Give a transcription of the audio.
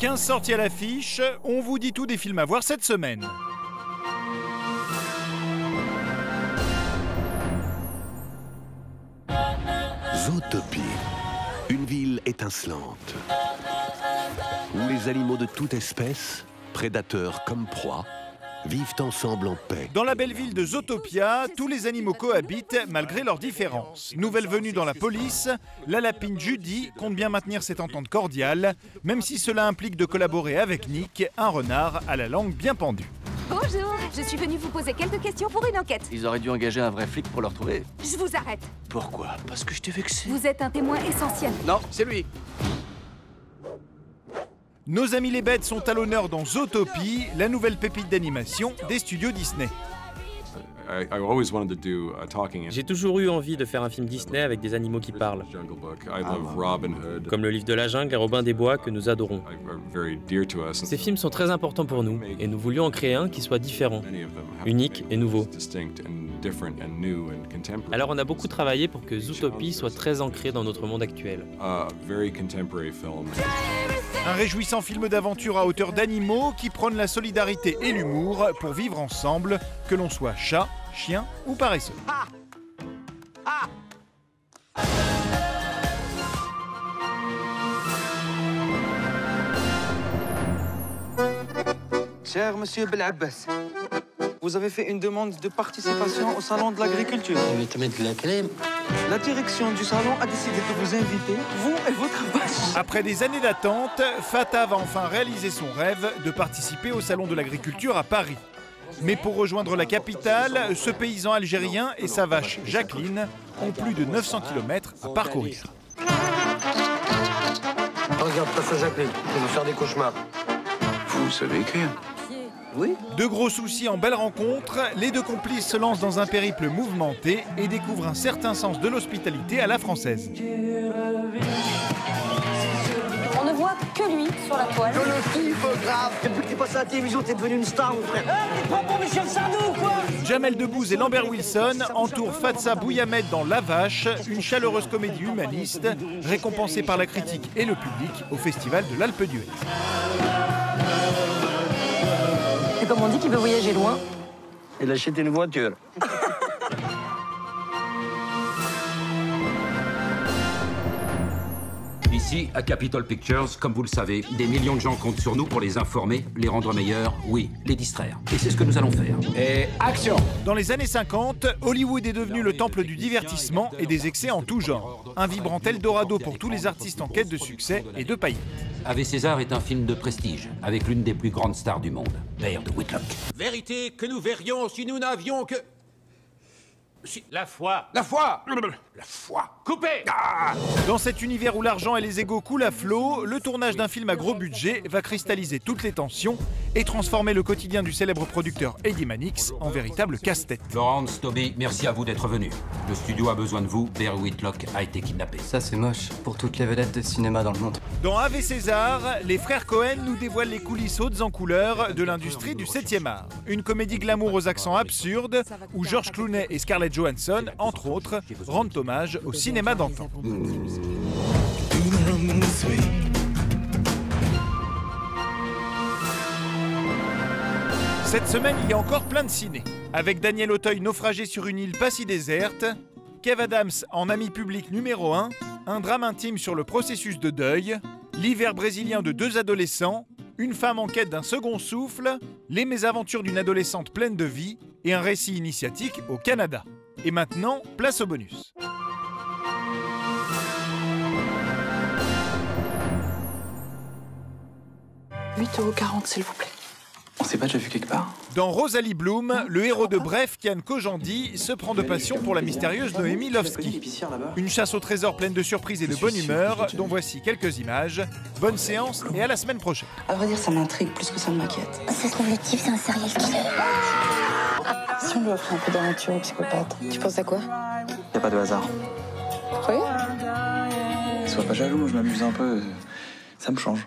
15 sorties à l'affiche, on vous dit tout des films à voir cette semaine. Zootopie, une ville étincelante, où les animaux de toute espèce, prédateurs comme proies, vivent ensemble en paix. Dans la belle ville de Zootopia, tous les animaux cohabitent malgré leurs différences. Nouvelle venue dans la police, la lapine Judy compte bien maintenir cette entente cordiale, même si cela implique de collaborer avec Nick, un renard à la langue bien pendue. Bonjour, je suis venue vous poser quelques questions pour une enquête. Ils auraient dû engager un vrai flic pour le retrouver. Je vous arrête. Pourquoi? Parce que je t'ai vexé. Vous êtes un témoin essentiel. Non, c'est lui. Nos amis les bêtes sont à l'honneur dans Zootopie, la nouvelle pépite d'animation des studios Disney. I, I always wanted to do a talking J'ai toujours eu envie de faire un film Disney avec des animaux qui parlent, Jungle Book. I love Robin Hood. comme le livre de la jungle et Robin des Bois que nous adorons. are very dear to us. Ces films sont très importants pour nous et nous voulions en créer un qui soit différent. Unique et nouveau. Distinct and different and new and contemporary. Alors on a beaucoup travaillé pour que Zootopie soit très ancré dans notre monde actuel. Un réjouissant film d'aventure à hauteur d'animaux qui prône la solidarité et l'humour pour vivre ensemble, que l'on soit chat, chien ou paresseux. Cher monsieur Belabbas, vous avez fait une demande de participation au salon de l'agriculture. La direction du salon a décidé de vous inviter, vous et votre vache. Après des années d'attente, Fata va enfin réaliser son rêve de participer au Salon de l'Agriculture à Paris. Mais pour rejoindre la capitale, ce paysan algérien et sa vache Jacqueline ont plus de 900 km à parcourir. Regarde pas ça, Jacqueline. Il va faire des cauchemars. Vous savez écrire De gros soucis en belle rencontre, les deux complices se lancent dans un périple mouvementé et découvrent un certain sens de l'hospitalité à la française. On ne voit que lui sur la toile. Depuis que t'es passé à la télévision, t'es devenu une star, mon frère. Jamel Debbouze et Lambert Wilson entourent Fatsa Bouyamed dans La Vache, une chaleureuse comédie humaniste récompensée par la critique et le public au Festival de l'Alpe d'Huez. Comme on dit qu'il veut voyager loin, Il a acheté une voiture. Ici, à Capitol Pictures, comme vous le savez, des millions de gens comptent sur nous pour les informer, les rendre meilleurs, oui, les distraire. Et c'est ce que nous allons faire. Et action Dans les années 50, Hollywood est devenu le temple du divertissement et des excès en tout genre. Un vibrant Eldorado pour tous les artistes en quête de succès et de paillettes. Ave César est un film de prestige, avec l'une des plus grandes stars du monde, Père de Whitlock. Vérité que nous verrions si nous n'avions que. Si- La foi La foi La foi Coupé Dans cet univers où l'argent et les égaux coulent à flot, le tournage d'un film à gros budget va cristalliser toutes les tensions et transformer le quotidien du célèbre producteur Eddie Mannix en véritable casse-tête. Laurence, Toby, merci à vous d'être venus. Le studio a besoin de vous, Père Whitlock a été kidnappé. Ça, c'est moche pour toutes les vedettes de cinéma dans le monde. Dans Ave César, les frères Cohen nous dévoilent les coulisses hautes en couleurs de l'industrie du 7e art. Une comédie glamour aux accents absurdes où George Clooney et Scarlett Johansson, entre autres, rendent hommage au cinéma d'antan. Cette semaine, il y a encore plein de ciné. Avec Daniel Auteuil naufragé sur une île pas si déserte, Kev Adams en ami public numéro 1, un drame intime sur le processus de deuil, l'hiver brésilien de deux adolescents, une femme en quête d'un second souffle, les mésaventures d'une adolescente pleine de vie et un récit initiatique au Canada. Et maintenant, place au bonus. S'il vous plaît. On s'est pas déjà vu quelque part Dans Rosalie Bloom, le héros de Bref, Kian Kojandi, se prend de passion pour la mystérieuse Noémie Lovski. Une chasse au trésor pleine de surprises et de bonne humeur, dont voici quelques images. Bonne séance et à la semaine prochaine. à vrai dire, ça m'intrigue plus que ça ne m'inquiète. Ça se trouve, le type, c'est un serial killer. Si on lui offrait un peu d'aventure au psychopathe, tu penses à quoi Y a pas de hasard. Oui Sois pas jaloux, je m'amuse un peu. Ça me change.